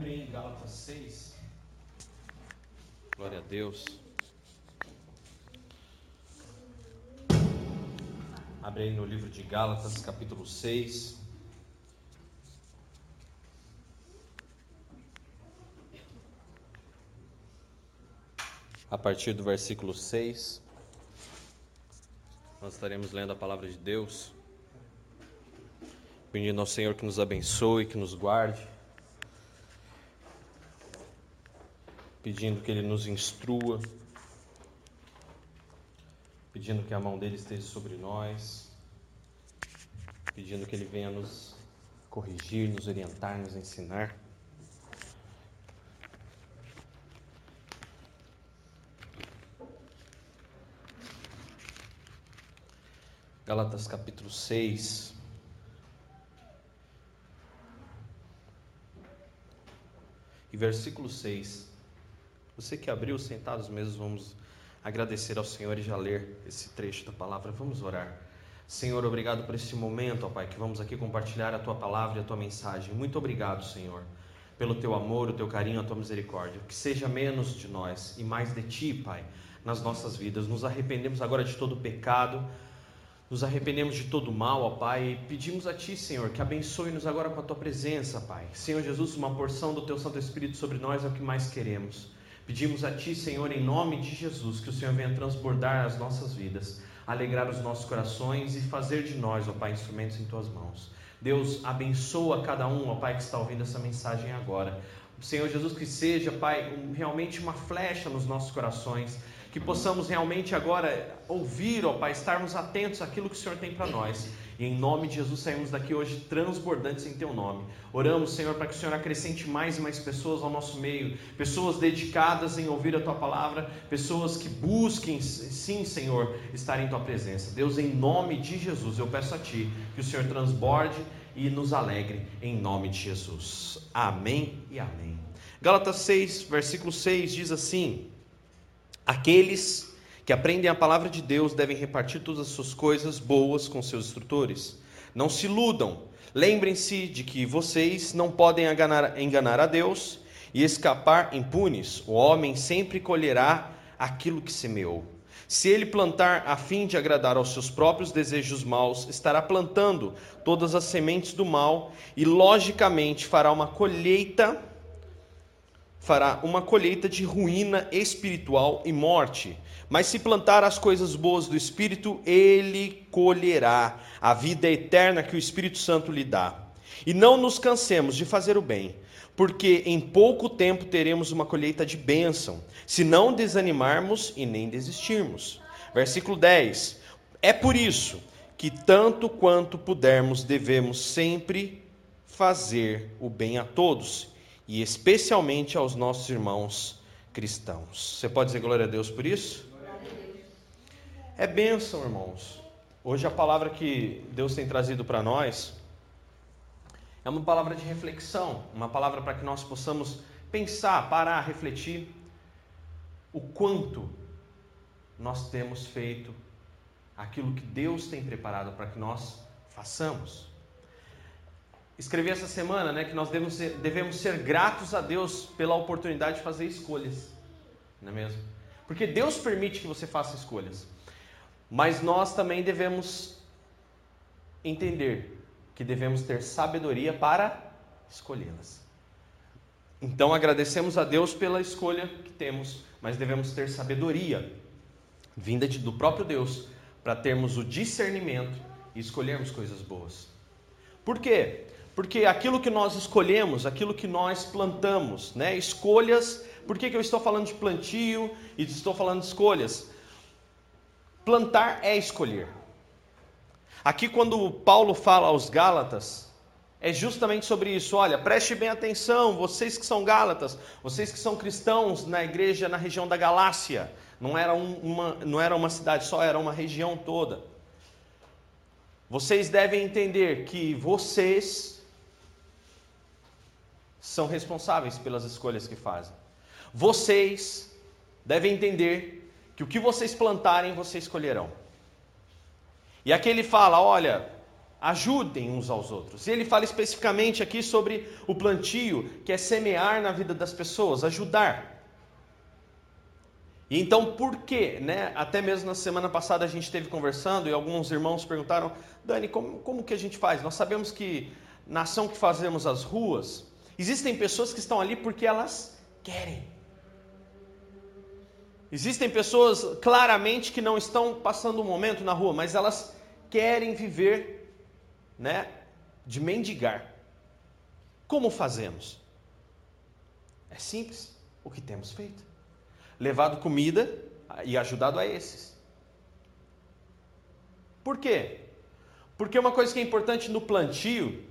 Abre em Gálatas 6. Glória a Deus. Abre aí no livro de Gálatas, capítulo 6. A partir do versículo 6, nós estaremos lendo a palavra de Deus, pedindo ao Senhor que nos abençoe, que nos guarde, pedindo que Ele nos instrua pedindo que a mão dele esteja sobre nós, pedindo que ele venha nos corrigir, nos orientar, nos ensinar. Gálatas capítulo 6. E versículo 6. Você que abriu, sentados mesmo, vamos agradecer ao Senhor e já ler esse trecho da palavra. Vamos orar. Senhor, obrigado por este momento, ó Pai, que vamos aqui compartilhar a tua palavra e a tua mensagem. Muito obrigado, Senhor, pelo teu amor, o teu carinho, a tua misericórdia. Que seja menos de nós e mais de ti, Pai, nas nossas vidas. Nos arrependemos agora de todo pecado. Nos arrependemos de todo mal, ó Pai, e pedimos a Ti, Senhor, que abençoe-nos agora com a Tua presença, Pai. Senhor Jesus, uma porção do Teu Santo Espírito sobre nós é o que mais queremos. Pedimos a Ti, Senhor, em nome de Jesus, que o Senhor venha transbordar as nossas vidas, alegrar os nossos corações e fazer de nós, ó Pai, instrumentos em Tuas mãos. Deus, abençoa cada um, ó Pai, que está ouvindo essa mensagem agora. Senhor Jesus, que seja, Pai, realmente uma flecha nos nossos corações, que possamos realmente agora ouvir, ó Pai, estarmos atentos àquilo que o Senhor tem para nós e em nome de Jesus saímos daqui hoje transbordantes em Teu nome. Oramos, Senhor, para que o Senhor acrescente mais e mais pessoas ao nosso meio, pessoas dedicadas em ouvir a Tua palavra, pessoas que busquem, sim, Senhor, estar em Tua presença. Deus, em nome de Jesus, eu peço a Ti que o Senhor transborde e nos alegre em nome de Jesus. Amém e amém. Gálatas 6, versículo 6 diz assim: Aqueles que aprendem a palavra de Deus devem repartir todas as suas coisas boas com seus instrutores. Não se iludam. Lembrem-se de que vocês não podem enganar, enganar a Deus e escapar impunes. O homem sempre colherá aquilo que semeou. Se ele plantar a fim de agradar aos seus próprios desejos maus, estará plantando todas as sementes do mal e logicamente fará uma colheita fará uma colheita de ruína espiritual e morte. Mas se plantar as coisas boas do Espírito, ele colherá a vida eterna que o Espírito Santo lhe dá. E não nos cansemos de fazer o bem, porque em pouco tempo teremos uma colheita de bênção, se não desanimarmos e nem desistirmos. Versículo 10: É por isso que, tanto quanto pudermos, devemos sempre fazer o bem a todos e especialmente aos nossos irmãos cristãos. Você pode dizer glória a Deus por isso? É bênção, irmãos. Hoje a palavra que Deus tem trazido para nós é uma palavra de reflexão, uma palavra para que nós possamos pensar, parar, refletir o quanto nós temos feito aquilo que Deus tem preparado para que nós façamos escrevi essa semana né, que nós devemos ser, devemos ser gratos a Deus pela oportunidade de fazer escolhas, não é mesmo? Porque Deus permite que você faça escolhas, mas nós também devemos entender que devemos ter sabedoria para escolhê-las. Então agradecemos a Deus pela escolha que temos, mas devemos ter sabedoria vinda de, do próprio Deus para termos o discernimento e escolhermos coisas boas. Por quê? Porque aquilo que nós escolhemos, aquilo que nós plantamos, né? Escolhas. Por que, que eu estou falando de plantio e estou falando de escolhas? Plantar é escolher. Aqui, quando Paulo fala aos Gálatas, é justamente sobre isso. Olha, preste bem atenção, vocês que são Gálatas, vocês que são cristãos na igreja na região da Galácia. Não era uma, não era uma cidade só, era uma região toda. Vocês devem entender que vocês são responsáveis pelas escolhas que fazem. Vocês devem entender que o que vocês plantarem, vocês colherão. E aqui ele fala: olha, ajudem uns aos outros. E ele fala especificamente aqui sobre o plantio, que é semear na vida das pessoas, ajudar. E então, por quê? Né? Até mesmo na semana passada a gente esteve conversando e alguns irmãos perguntaram: Dani, como, como que a gente faz? Nós sabemos que na ação que fazemos as ruas, existem pessoas que estão ali porque elas querem. Existem pessoas claramente que não estão passando um momento na rua, mas elas querem viver né, de mendigar. Como fazemos? É simples, o que temos feito. Levado comida e ajudado a esses. Por quê? Porque uma coisa que é importante no plantio,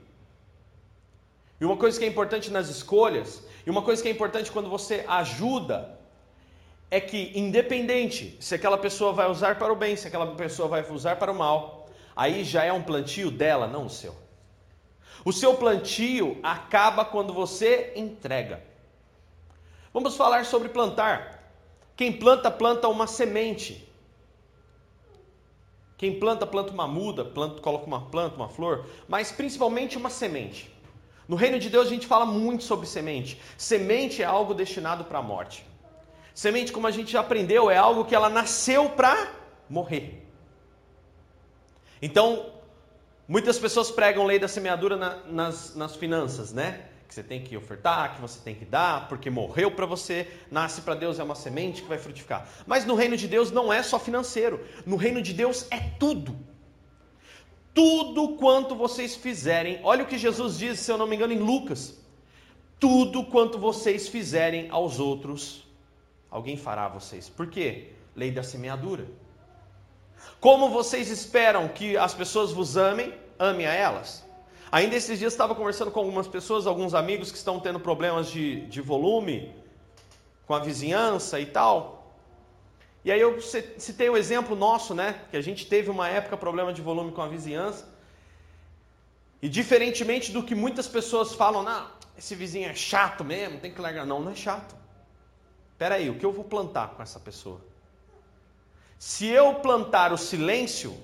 e uma coisa que é importante nas escolhas, e uma coisa que é importante quando você ajuda, é que independente se aquela pessoa vai usar para o bem, se aquela pessoa vai usar para o mal, aí já é um plantio dela, não o seu. O seu plantio acaba quando você entrega. Vamos falar sobre plantar. Quem planta, planta uma semente. Quem planta, planta uma muda, planta, coloca uma planta, uma flor, mas principalmente uma semente. No reino de Deus a gente fala muito sobre semente. Semente é algo destinado para a morte. Semente, como a gente já aprendeu, é algo que ela nasceu para morrer. Então, muitas pessoas pregam lei da semeadura na, nas, nas finanças, né? Que você tem que ofertar, que você tem que dar, porque morreu para você, nasce para Deus, é uma semente que vai frutificar. Mas no reino de Deus não é só financeiro, no reino de Deus é tudo. Tudo quanto vocês fizerem, olha o que Jesus diz, se eu não me engano, em Lucas: tudo quanto vocês fizerem aos outros, alguém fará a vocês. Por quê? Lei da semeadura. Como vocês esperam que as pessoas vos amem, ame a elas. Ainda esses dias estava conversando com algumas pessoas, alguns amigos que estão tendo problemas de, de volume com a vizinhança e tal. E aí eu citei o exemplo nosso, né? Que a gente teve uma época problema de volume com a vizinhança. E diferentemente do que muitas pessoas falam, não, esse vizinho é chato mesmo, tem que largar. Não, não é chato. Espera aí, o que eu vou plantar com essa pessoa? Se eu plantar o silêncio,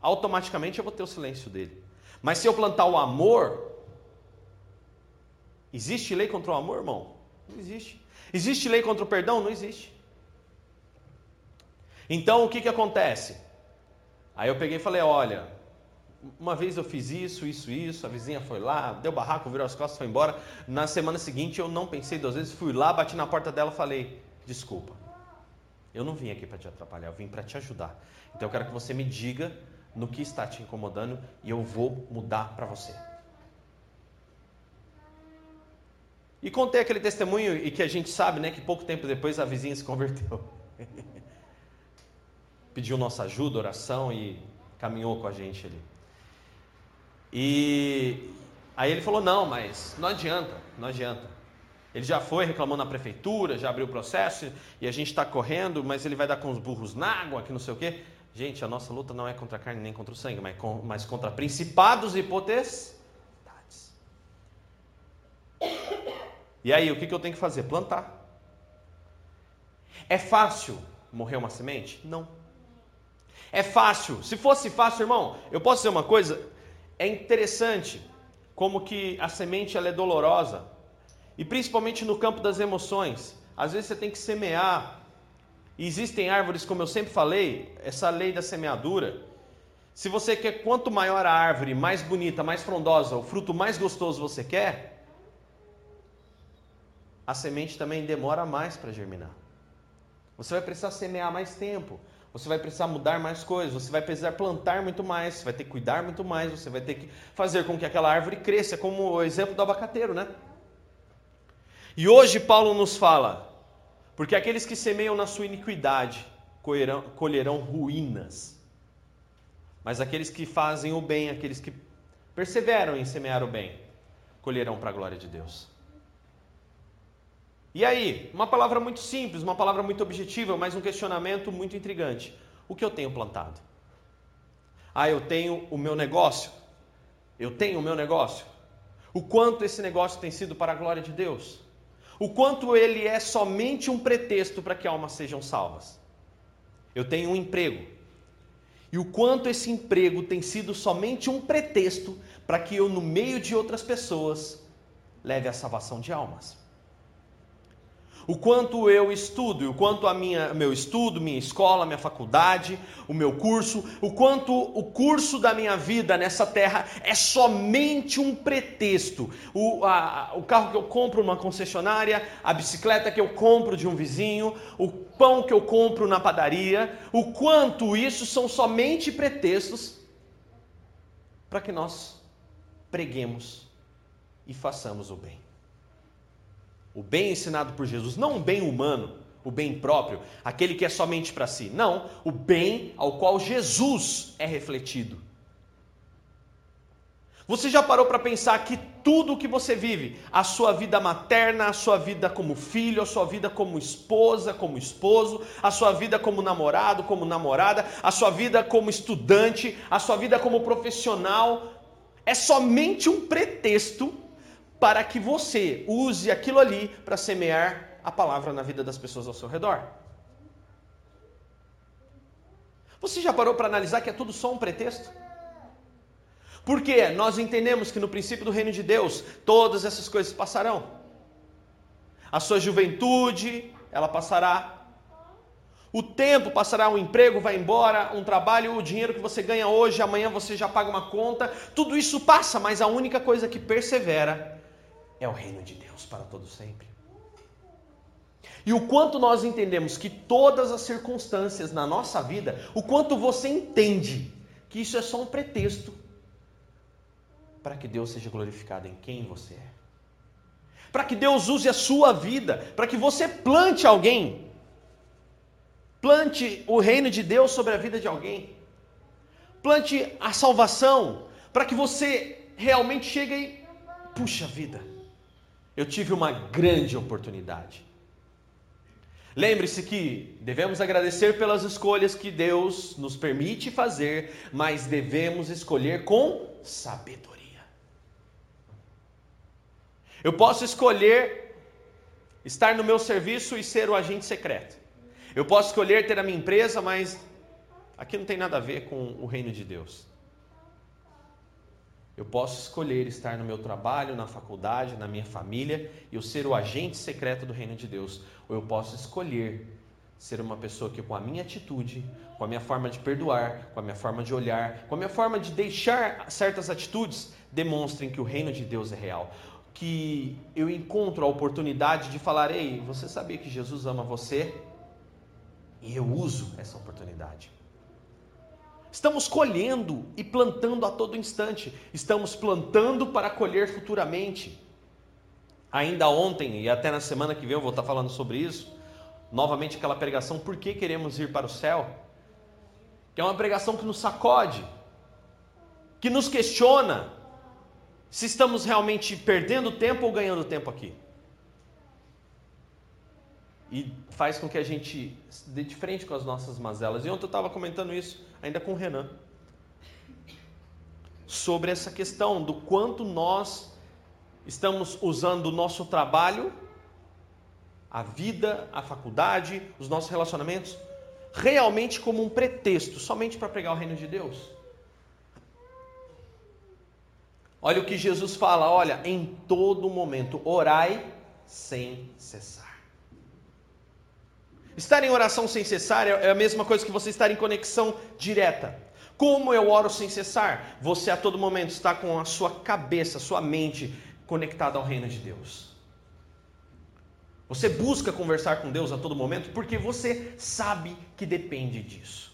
automaticamente eu vou ter o silêncio dele. Mas se eu plantar o amor, existe lei contra o amor, irmão? Não existe. Existe lei contra o perdão? Não existe. Então o que, que acontece? Aí eu peguei e falei: olha, uma vez eu fiz isso, isso, isso, a vizinha foi lá, deu barraco, virou as costas, foi embora. Na semana seguinte eu não pensei duas vezes, fui lá, bati na porta dela falei: desculpa. Eu não vim aqui para te atrapalhar, eu vim para te ajudar. Então eu quero que você me diga no que está te incomodando e eu vou mudar para você. E contei aquele testemunho e que a gente sabe, né, que pouco tempo depois a vizinha se converteu. Pediu nossa ajuda, oração e caminhou com a gente ali. E aí ele falou: "Não, mas não adianta, não adianta. Ele já foi, reclamou na prefeitura, já abriu o processo e a gente está correndo, mas ele vai dar com os burros na água, que não sei o quê. Gente, a nossa luta não é contra a carne nem contra o sangue, mas, com, mas contra principados e potestades. E aí, o que, que eu tenho que fazer? Plantar. É fácil morrer uma semente? Não. É fácil. Se fosse fácil, irmão, eu posso dizer uma coisa? É interessante como que a semente ela é dolorosa e principalmente no campo das emoções. Às vezes você tem que semear. E existem árvores, como eu sempre falei, essa lei da semeadura. Se você quer quanto maior a árvore, mais bonita, mais frondosa, o fruto mais gostoso você quer, a semente também demora mais para germinar. Você vai precisar semear mais tempo, você vai precisar mudar mais coisas, você vai precisar plantar muito mais, você vai ter que cuidar muito mais, você vai ter que fazer com que aquela árvore cresça, como o exemplo do abacateiro, né? E hoje Paulo nos fala, porque aqueles que semeiam na sua iniquidade colherão, colherão ruínas, mas aqueles que fazem o bem, aqueles que perseveram em semear o bem, colherão para a glória de Deus. E aí, uma palavra muito simples, uma palavra muito objetiva, mas um questionamento muito intrigante. O que eu tenho plantado? Ah, eu tenho o meu negócio. Eu tenho o meu negócio. O quanto esse negócio tem sido para a glória de Deus? o quanto ele é somente um pretexto para que almas sejam salvas. Eu tenho um emprego. e o quanto esse emprego tem sido somente um pretexto para que eu, no meio de outras pessoas, leve a salvação de almas o quanto eu estudo, o quanto a minha meu estudo, minha escola, minha faculdade, o meu curso, o quanto o curso da minha vida nessa terra é somente um pretexto. O, a, o carro que eu compro numa concessionária, a bicicleta que eu compro de um vizinho, o pão que eu compro na padaria, o quanto isso são somente pretextos para que nós preguemos e façamos o bem. O bem ensinado por Jesus, não o bem humano, o bem próprio, aquele que é somente para si. Não, o bem ao qual Jesus é refletido. Você já parou para pensar que tudo o que você vive, a sua vida materna, a sua vida como filho, a sua vida como esposa, como esposo, a sua vida como namorado, como namorada, a sua vida como estudante, a sua vida como profissional, é somente um pretexto para que você use aquilo ali para semear a palavra na vida das pessoas ao seu redor. Você já parou para analisar que é tudo só um pretexto? Porque nós entendemos que no princípio do reino de Deus, todas essas coisas passarão. A sua juventude, ela passará. O tempo passará, um emprego vai embora, um trabalho, o dinheiro que você ganha hoje, amanhã você já paga uma conta. Tudo isso passa, mas a única coisa que persevera é o reino de Deus para todo sempre. E o quanto nós entendemos que todas as circunstâncias na nossa vida, o quanto você entende que isso é só um pretexto para que Deus seja glorificado em quem você é. Para que Deus use a sua vida, para que você plante alguém. Plante o reino de Deus sobre a vida de alguém. Plante a salvação, para que você realmente chegue e puxa vida eu tive uma grande oportunidade. Lembre-se que devemos agradecer pelas escolhas que Deus nos permite fazer, mas devemos escolher com sabedoria. Eu posso escolher estar no meu serviço e ser o agente secreto. Eu posso escolher ter a minha empresa, mas aqui não tem nada a ver com o reino de Deus. Eu posso escolher estar no meu trabalho, na faculdade, na minha família e eu ser o agente secreto do reino de Deus. Ou eu posso escolher ser uma pessoa que, com a minha atitude, com a minha forma de perdoar, com a minha forma de olhar, com a minha forma de deixar certas atitudes, demonstrem que o reino de Deus é real. Que eu encontro a oportunidade de falar: Ei, você sabia que Jesus ama você? E eu uso essa oportunidade. Estamos colhendo e plantando a todo instante. Estamos plantando para colher futuramente. Ainda ontem e até na semana que vem eu vou estar falando sobre isso. Novamente aquela pregação Por que queremos ir para o céu? Que é uma pregação que nos sacode, que nos questiona se estamos realmente perdendo tempo ou ganhando tempo aqui. E faz com que a gente dê de frente com as nossas mazelas. E ontem eu estava comentando isso ainda com o Renan, sobre essa questão do quanto nós estamos usando o nosso trabalho, a vida, a faculdade, os nossos relacionamentos, realmente como um pretexto, somente para pregar o reino de Deus. Olha o que Jesus fala, olha, em todo momento, orai sem cessar. Estar em oração sem cessar é a mesma coisa que você estar em conexão direta. Como eu oro sem cessar? Você a todo momento está com a sua cabeça, sua mente conectada ao reino de Deus. Você busca conversar com Deus a todo momento porque você sabe que depende disso.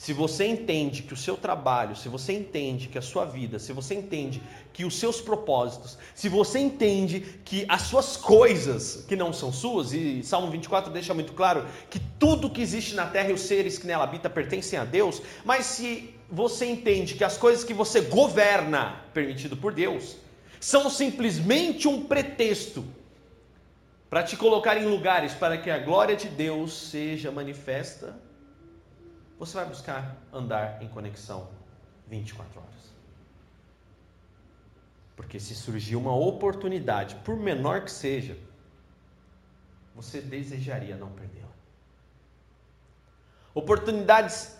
Se você entende que o seu trabalho, se você entende que a sua vida, se você entende que os seus propósitos, se você entende que as suas coisas que não são suas, e Salmo 24 deixa muito claro que tudo que existe na terra e os seres que nela habitam pertencem a Deus, mas se você entende que as coisas que você governa, permitido por Deus, são simplesmente um pretexto para te colocar em lugares para que a glória de Deus seja manifesta você vai buscar andar em conexão 24 horas. Porque se surgir uma oportunidade, por menor que seja, você desejaria não perdê-la. Oportunidades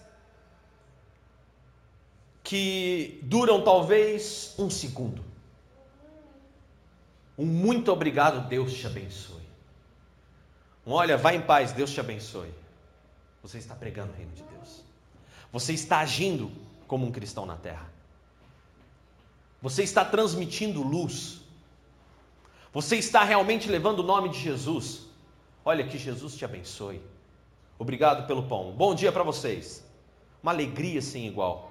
que duram talvez um segundo. Um muito obrigado, Deus te abençoe. Um olha, vai em paz, Deus te abençoe. Você está pregando o reino de Deus. Você está agindo como um cristão na terra. Você está transmitindo luz. Você está realmente levando o nome de Jesus. Olha que Jesus te abençoe. Obrigado pelo pão. Bom dia para vocês. Uma alegria sem igual.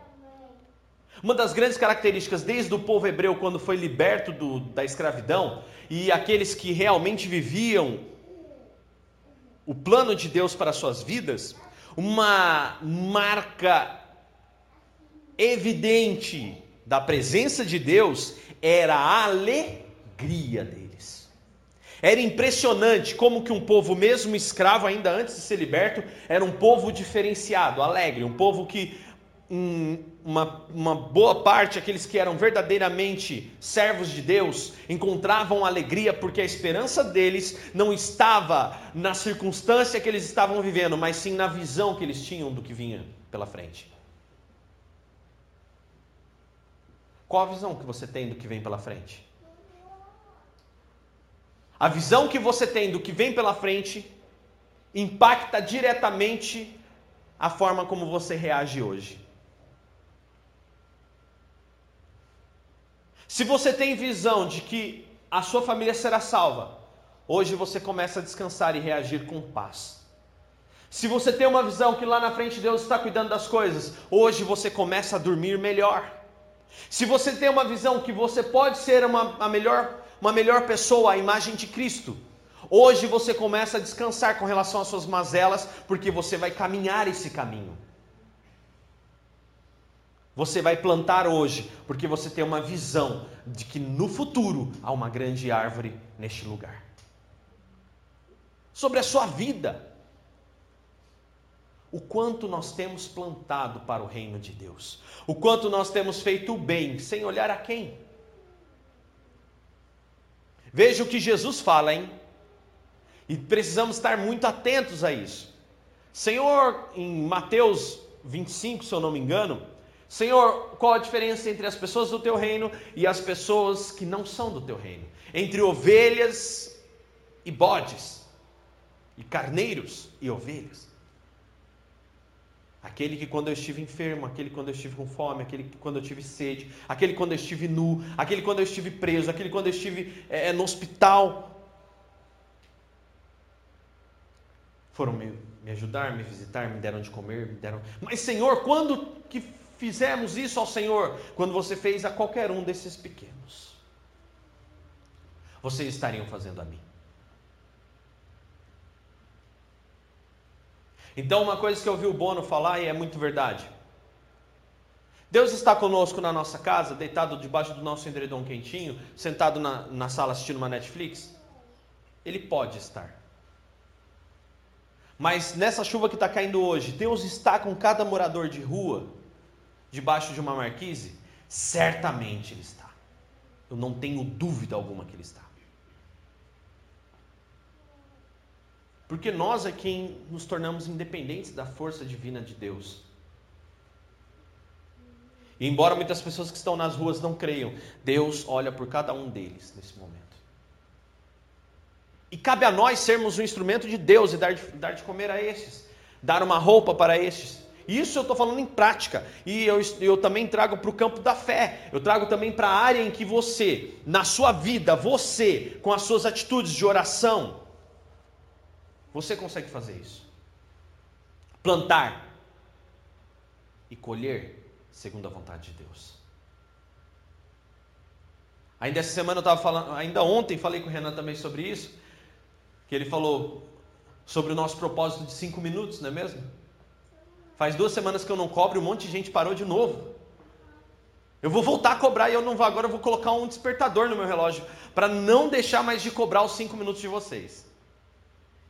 Uma das grandes características desde o povo hebreu, quando foi liberto do, da escravidão, e aqueles que realmente viviam o plano de Deus para suas vidas, uma marca evidente da presença de Deus era a alegria deles. Era impressionante como que um povo mesmo escravo ainda antes de ser liberto, era um povo diferenciado, alegre, um povo que uma, uma boa parte, aqueles que eram verdadeiramente servos de Deus, encontravam alegria porque a esperança deles não estava na circunstância que eles estavam vivendo, mas sim na visão que eles tinham do que vinha pela frente. Qual a visão que você tem do que vem pela frente? A visão que você tem do que vem pela frente impacta diretamente a forma como você reage hoje. Se você tem visão de que a sua família será salva, hoje você começa a descansar e reagir com paz. Se você tem uma visão que lá na frente Deus está cuidando das coisas, hoje você começa a dormir melhor. Se você tem uma visão que você pode ser uma, a melhor, uma melhor pessoa, a imagem de Cristo, hoje você começa a descansar com relação às suas mazelas, porque você vai caminhar esse caminho. Você vai plantar hoje, porque você tem uma visão de que no futuro há uma grande árvore neste lugar. Sobre a sua vida, o quanto nós temos plantado para o reino de Deus, o quanto nós temos feito o bem, sem olhar a quem. Veja o que Jesus fala, hein? E precisamos estar muito atentos a isso. Senhor, em Mateus 25, se eu não me engano, Senhor, qual a diferença entre as pessoas do teu reino e as pessoas que não são do teu reino? Entre ovelhas e bodes, e carneiros e ovelhas. Aquele que quando eu estive enfermo, aquele quando eu estive com fome, aquele que quando eu tive sede, aquele quando eu estive nu, aquele quando eu estive preso, aquele quando eu estive é, no hospital. Foram me, me ajudar, me visitar, me deram de comer, me deram. Mas Senhor, quando que fizemos isso ao Senhor quando você fez a qualquer um desses pequenos. Vocês estariam fazendo a mim. Então, uma coisa que eu ouvi o Bono falar e é muito verdade. Deus está conosco na nossa casa, deitado debaixo do nosso edredom quentinho, sentado na, na sala assistindo uma Netflix? Ele pode estar. Mas nessa chuva que está caindo hoje, Deus está com cada morador de rua debaixo de uma marquise? Certamente ele está. Eu não tenho dúvida alguma que ele está. Porque nós é quem nos tornamos independentes da força divina de Deus. E embora muitas pessoas que estão nas ruas não creiam, Deus olha por cada um deles nesse momento. E cabe a nós sermos um instrumento de Deus e dar dar de comer a estes, dar uma roupa para estes, isso eu estou falando em prática. E eu, eu também trago para o campo da fé. Eu trago também para a área em que você, na sua vida, você, com as suas atitudes de oração, você consegue fazer isso. Plantar e colher segundo a vontade de Deus. Ainda essa semana eu estava falando, ainda ontem falei com o Renan também sobre isso, que ele falou sobre o nosso propósito de cinco minutos, não é mesmo? Faz duas semanas que eu não cobro e um monte de gente parou de novo. Eu vou voltar a cobrar e eu não vou agora, eu vou colocar um despertador no meu relógio para não deixar mais de cobrar os 5 minutos de vocês.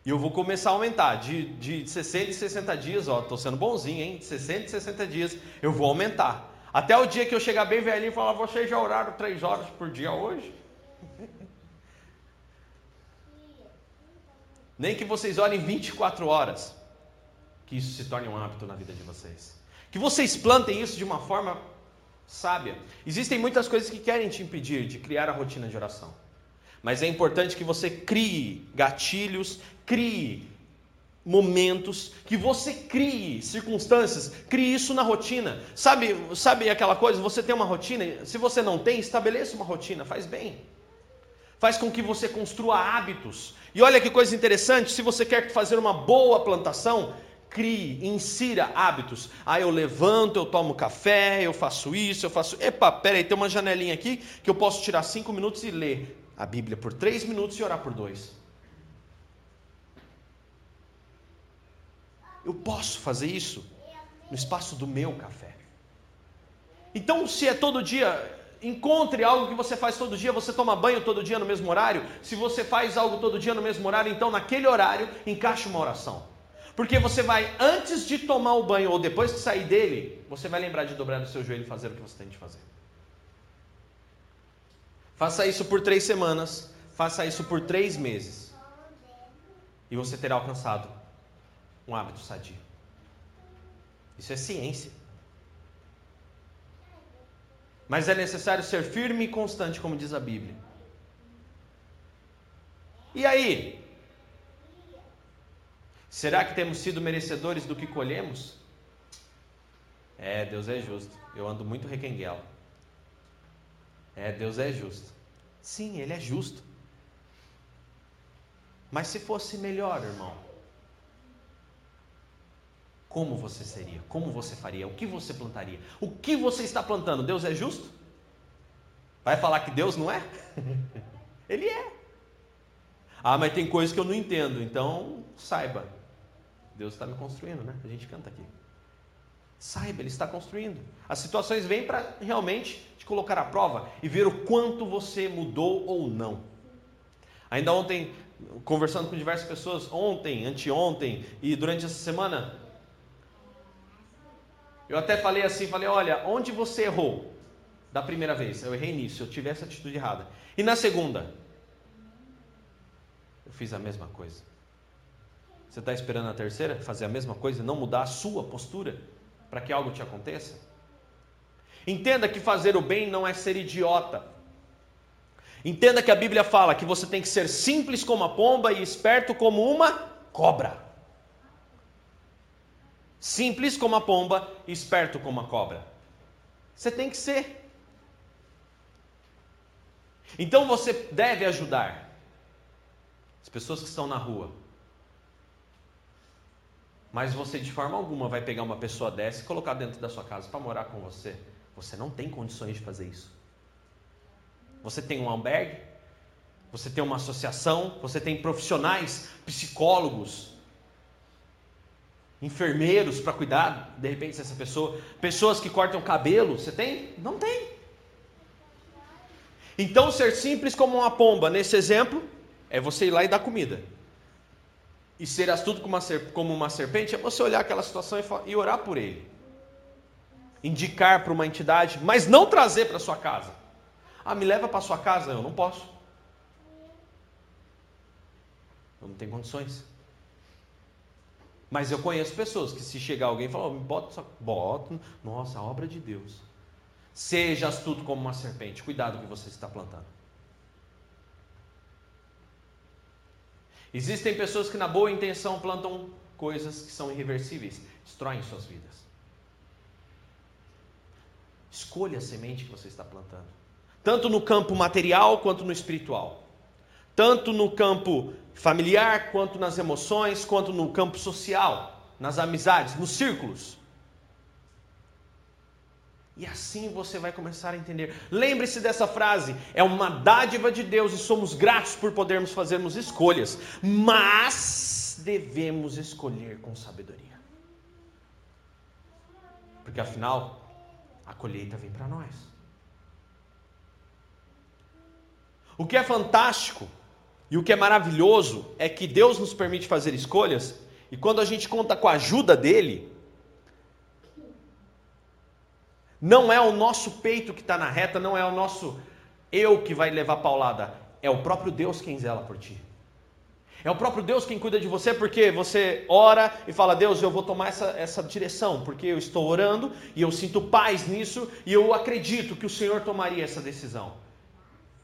E eu vou começar a aumentar de, de 60 e 60 dias, ó, tô sendo bonzinho, hein? De 60 e 60 dias eu vou aumentar. Até o dia que eu chegar bem velhinho e falar, vocês já oraram 3 horas por dia hoje? Nem que vocês orem 24 horas. Que isso se torne um hábito na vida de vocês. Que vocês plantem isso de uma forma sábia. Existem muitas coisas que querem te impedir de criar a rotina de oração. Mas é importante que você crie gatilhos, crie momentos, que você crie circunstâncias, crie isso na rotina. Sabe, sabe aquela coisa? Você tem uma rotina, se você não tem, estabeleça uma rotina, faz bem. Faz com que você construa hábitos. E olha que coisa interessante, se você quer fazer uma boa plantação, crie, insira hábitos. Ah, eu levanto, eu tomo café, eu faço isso, eu faço. Epa, peraí, tem uma janelinha aqui que eu posso tirar cinco minutos e ler a Bíblia por três minutos e orar por dois. Eu posso fazer isso no espaço do meu café. Então, se é todo dia, encontre algo que você faz todo dia, você toma banho todo dia no mesmo horário. Se você faz algo todo dia no mesmo horário, então naquele horário encaixe uma oração. Porque você vai, antes de tomar o banho ou depois de sair dele, você vai lembrar de dobrar no seu joelho e fazer o que você tem de fazer. Faça isso por três semanas, faça isso por três meses. E você terá alcançado um hábito sadio. Isso é ciência. Mas é necessário ser firme e constante, como diz a Bíblia. E aí? Será que temos sido merecedores do que colhemos? É, Deus é justo. Eu ando muito requenguela. É, Deus é justo. Sim, Ele é justo. Mas se fosse melhor, irmão, como você seria? Como você faria? O que você plantaria? O que você está plantando? Deus é justo? Vai falar que Deus não é? Ele é. Ah, mas tem coisas que eu não entendo, então saiba. Deus está me construindo, né? A gente canta aqui. Saiba, Ele está construindo. As situações vêm para realmente te colocar à prova e ver o quanto você mudou ou não. Ainda ontem, conversando com diversas pessoas, ontem, anteontem e durante essa semana, eu até falei assim, falei, olha, onde você errou da primeira vez? Eu errei nisso, eu tive essa atitude errada. E na segunda? Eu fiz a mesma coisa. Você está esperando a terceira fazer a mesma coisa, não mudar a sua postura? para que algo te aconteça? Entenda que fazer o bem não é ser idiota. Entenda que a Bíblia fala que você tem que ser simples como a pomba e esperto como uma cobra. Simples como a pomba e esperto como a cobra. Você tem que ser. Então você deve ajudar as pessoas que estão na rua, mas você de forma alguma vai pegar uma pessoa dessa e colocar dentro da sua casa para morar com você. Você não tem condições de fazer isso. Você tem um albergue, você tem uma associação, você tem profissionais, psicólogos, enfermeiros para cuidar, de repente, dessa pessoa, pessoas que cortam cabelo, você tem? Não tem. Então, ser simples como uma pomba, nesse exemplo, é você ir lá e dar comida e ser astuto como uma, como uma serpente é você olhar aquela situação e, e orar por ele. Indicar para uma entidade, mas não trazer para sua casa. Ah, me leva para sua casa? Eu não posso. Eu não tenho condições. Mas eu conheço pessoas que se chegar alguém e falar, oh, bota, só, bota, nossa, a obra de Deus. Seja astuto como uma serpente, cuidado com o que você está plantando. Existem pessoas que, na boa intenção, plantam coisas que são irreversíveis, destroem suas vidas. Escolha a semente que você está plantando, tanto no campo material quanto no espiritual, tanto no campo familiar, quanto nas emoções, quanto no campo social, nas amizades, nos círculos. E assim você vai começar a entender. Lembre-se dessa frase: é uma dádiva de Deus e somos gratos por podermos fazermos escolhas, mas devemos escolher com sabedoria. Porque afinal, a colheita vem para nós. O que é fantástico e o que é maravilhoso é que Deus nos permite fazer escolhas, e quando a gente conta com a ajuda dele, não é o nosso peito que está na reta, não é o nosso eu que vai levar paulada. É o próprio Deus quem zela por ti. É o próprio Deus quem cuida de você, porque você ora e fala: Deus, eu vou tomar essa, essa direção, porque eu estou orando e eu sinto paz nisso e eu acredito que o Senhor tomaria essa decisão.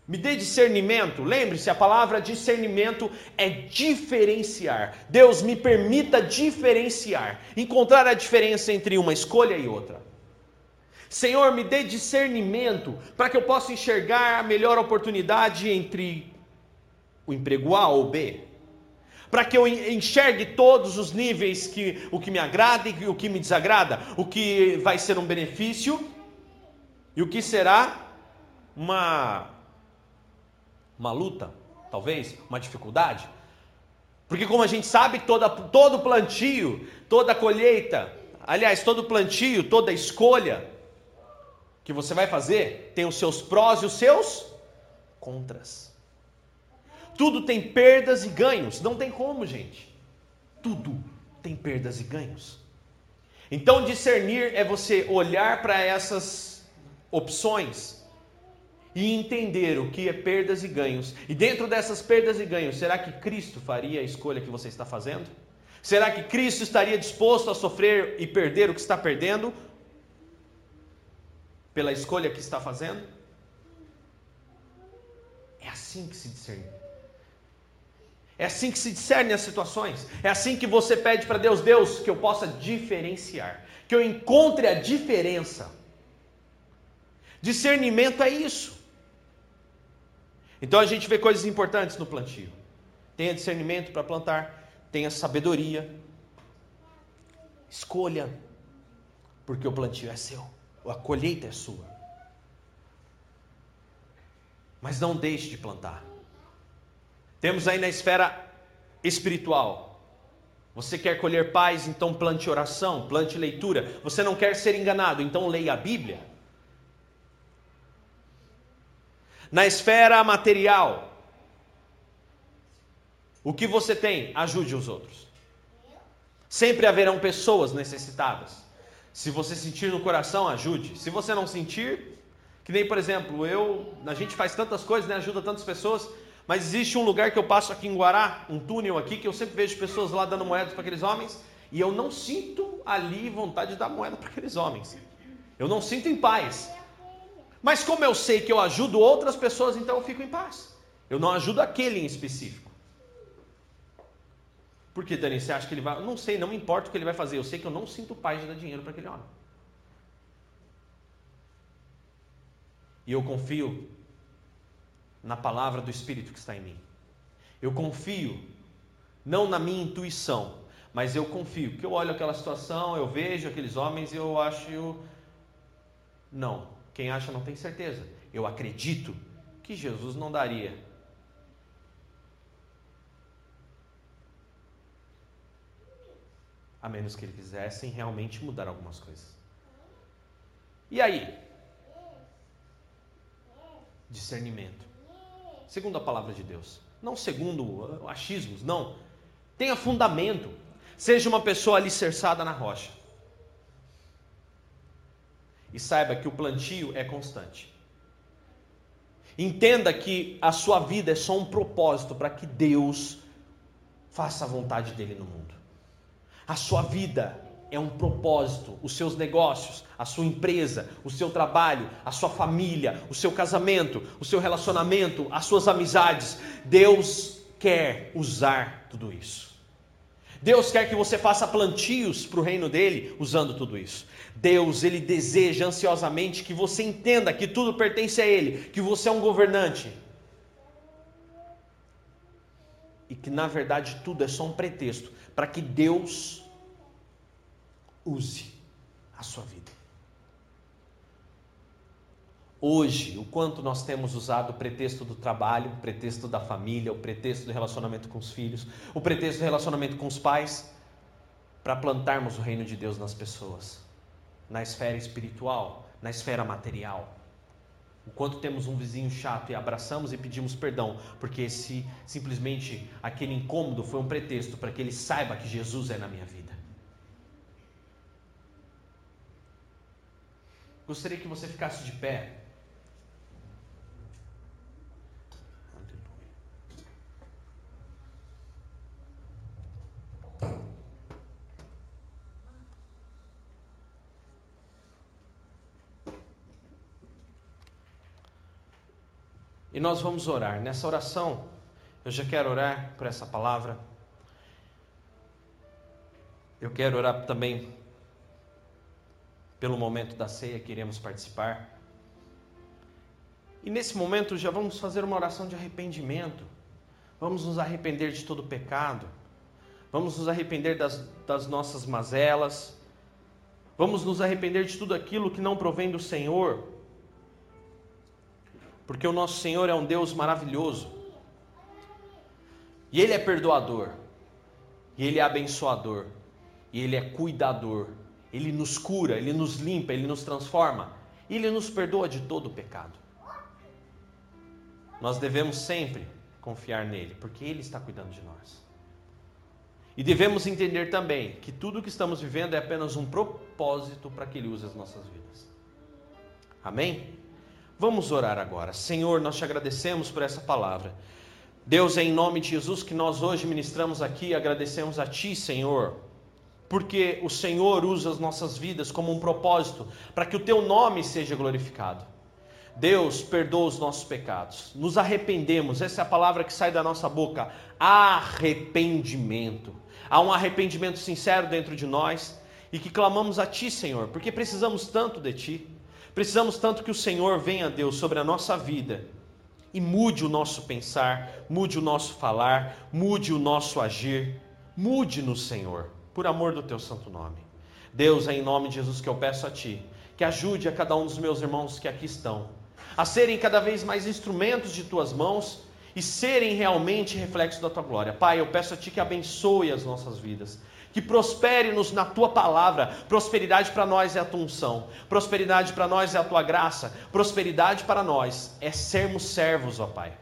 Me dê discernimento. Lembre-se, a palavra discernimento é diferenciar. Deus me permita diferenciar, encontrar a diferença entre uma escolha e outra. Senhor, me dê discernimento para que eu possa enxergar a melhor oportunidade entre o emprego A ou B. Para que eu enxergue todos os níveis que o que me agrada e o que me desagrada, o que vai ser um benefício e o que será uma uma luta, talvez, uma dificuldade. Porque como a gente sabe, toda, todo plantio, toda colheita, aliás, todo plantio, toda escolha que você vai fazer tem os seus prós e os seus contras. Tudo tem perdas e ganhos, não tem como, gente. Tudo tem perdas e ganhos. Então discernir é você olhar para essas opções e entender o que é perdas e ganhos. E dentro dessas perdas e ganhos, será que Cristo faria a escolha que você está fazendo? Será que Cristo estaria disposto a sofrer e perder o que está perdendo pela escolha que está fazendo? É assim que se discerne. É assim que se discerne as situações. É assim que você pede para Deus, Deus, que eu possa diferenciar, que eu encontre a diferença. Discernimento é isso. Então a gente vê coisas importantes no plantio. Tenha discernimento para plantar, tenha sabedoria, escolha, porque o plantio é seu, a colheita é sua. Mas não deixe de plantar. Temos aí na esfera espiritual. Você quer colher paz, então plante oração, plante leitura. Você não quer ser enganado, então leia a Bíblia. Na esfera material, o que você tem, ajude os outros. Sempre haverão pessoas necessitadas. Se você sentir no coração, ajude. Se você não sentir, que nem por exemplo, eu, a gente faz tantas coisas, né, ajuda tantas pessoas, mas existe um lugar que eu passo aqui em Guará, um túnel aqui, que eu sempre vejo pessoas lá dando moedas para aqueles homens, e eu não sinto ali vontade de dar moeda para aqueles homens. Eu não sinto em paz. Mas como eu sei que eu ajudo outras pessoas, então eu fico em paz. Eu não ajudo aquele em específico. Por que, Dani? Você acha que ele vai. Não sei, não me importa o que ele vai fazer. Eu sei que eu não sinto paz de dar dinheiro para aquele homem. E eu confio na palavra do Espírito que está em mim. Eu confio não na minha intuição, mas eu confio. Que eu olho aquela situação, eu vejo aqueles homens e eu acho. Não, quem acha não tem certeza. Eu acredito que Jesus não daria. A menos que ele quisessem realmente mudar algumas coisas. E aí? Discernimento. Segundo a palavra de Deus. Não segundo achismos, não. Tenha fundamento. Seja uma pessoa alicerçada na rocha e saiba que o plantio é constante. Entenda que a sua vida é só um propósito para que Deus faça a vontade dele no mundo. A sua vida é um propósito, os seus negócios, a sua empresa, o seu trabalho, a sua família, o seu casamento, o seu relacionamento, as suas amizades. Deus quer usar tudo isso. Deus quer que você faça plantios para o reino dele usando tudo isso. Deus, ele deseja ansiosamente que você entenda que tudo pertence a ele, que você é um governante. E que na verdade tudo é só um pretexto para que Deus use a sua vida. Hoje, o quanto nós temos usado o pretexto do trabalho, o pretexto da família, o pretexto do relacionamento com os filhos, o pretexto do relacionamento com os pais, para plantarmos o reino de Deus nas pessoas na esfera espiritual, na esfera material. O quanto temos um vizinho chato e abraçamos e pedimos perdão, porque esse simplesmente aquele incômodo foi um pretexto para que ele saiba que Jesus é na minha vida. Gostaria que você ficasse de pé. E nós vamos orar. Nessa oração, eu já quero orar por essa palavra. Eu quero orar também pelo momento da ceia que iremos participar. E nesse momento já vamos fazer uma oração de arrependimento. Vamos nos arrepender de todo pecado. Vamos nos arrepender das, das nossas mazelas. Vamos nos arrepender de tudo aquilo que não provém do Senhor porque o nosso Senhor é um Deus maravilhoso. E Ele é perdoador. E Ele é abençoador. E Ele é cuidador. Ele nos cura, Ele nos limpa, Ele nos transforma. E Ele nos perdoa de todo o pecado. Nós devemos sempre confiar nele, porque Ele está cuidando de nós. E devemos entender também que tudo o que estamos vivendo é apenas um propósito para que Ele use as nossas vidas. Amém? Vamos orar agora. Senhor, nós te agradecemos por essa palavra. Deus, é em nome de Jesus que nós hoje ministramos aqui, agradecemos a Ti, Senhor, porque o Senhor usa as nossas vidas como um propósito para que o Teu nome seja glorificado. Deus, perdoa os nossos pecados, nos arrependemos, essa é a palavra que sai da nossa boca: arrependimento. Há um arrependimento sincero dentro de nós e que clamamos a Ti, Senhor, porque precisamos tanto de Ti. Precisamos tanto que o Senhor venha, Deus, sobre a nossa vida e mude o nosso pensar, mude o nosso falar, mude o nosso agir. Mude-nos, Senhor, por amor do teu santo nome. Deus, é em nome de Jesus que eu peço a Ti, que ajude a cada um dos meus irmãos que aqui estão, a serem cada vez mais instrumentos de Tuas mãos e serem realmente reflexo da Tua glória. Pai, eu peço a Ti que abençoe as nossas vidas, que prospere-nos na tua palavra. Prosperidade para nós é a tua unção, prosperidade para nós é a tua graça, prosperidade para nós é sermos servos, ó Pai,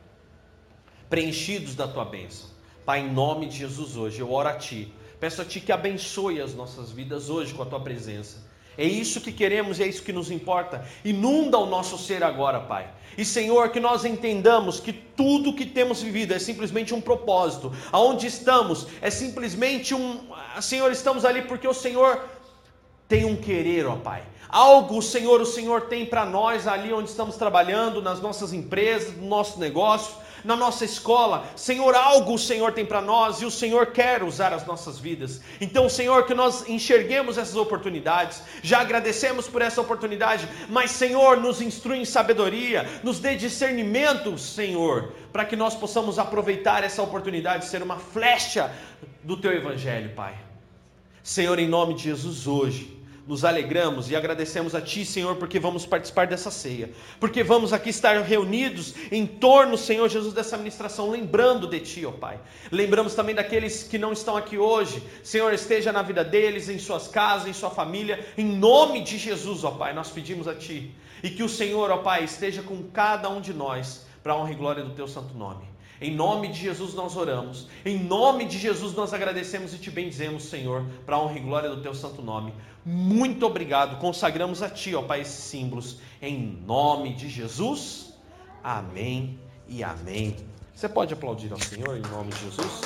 preenchidos da tua bênção. Pai, em nome de Jesus, hoje eu oro a Ti, peço a Ti que abençoe as nossas vidas hoje com a Tua presença. É isso que queremos é isso que nos importa. Inunda o nosso ser agora, Pai. E Senhor, que nós entendamos que tudo que temos vivido é simplesmente um propósito. Aonde estamos é simplesmente um. Senhor, estamos ali porque o Senhor tem um querer, ó Pai. Algo, Senhor, o Senhor tem para nós ali onde estamos trabalhando, nas nossas empresas, no nosso negócio na nossa escola. Senhor, algo o Senhor tem para nós e o Senhor quer usar as nossas vidas. Então, Senhor, que nós enxerguemos essas oportunidades. Já agradecemos por essa oportunidade, mas, Senhor, nos instrui em sabedoria, nos dê discernimento, Senhor, para que nós possamos aproveitar essa oportunidade, ser uma flecha do teu evangelho, Pai. Senhor, em nome de Jesus, hoje nos alegramos e agradecemos a Ti, Senhor, porque vamos participar dessa ceia, porque vamos aqui estar reunidos em torno, Senhor Jesus, dessa ministração, lembrando de Ti, ó Pai. Lembramos também daqueles que não estão aqui hoje, Senhor, esteja na vida deles, em suas casas, em sua família, em nome de Jesus, ó Pai, nós pedimos a Ti, e que o Senhor, ó Pai, esteja com cada um de nós, para a honra e glória do Teu santo nome. Em nome de Jesus nós oramos. Em nome de Jesus nós agradecemos e te bendizemos, Senhor, para a honra e glória do teu santo nome. Muito obrigado. Consagramos a ti, ó Pai, esses símbolos. Em nome de Jesus. Amém e amém. Você pode aplaudir ao Senhor em nome de Jesus?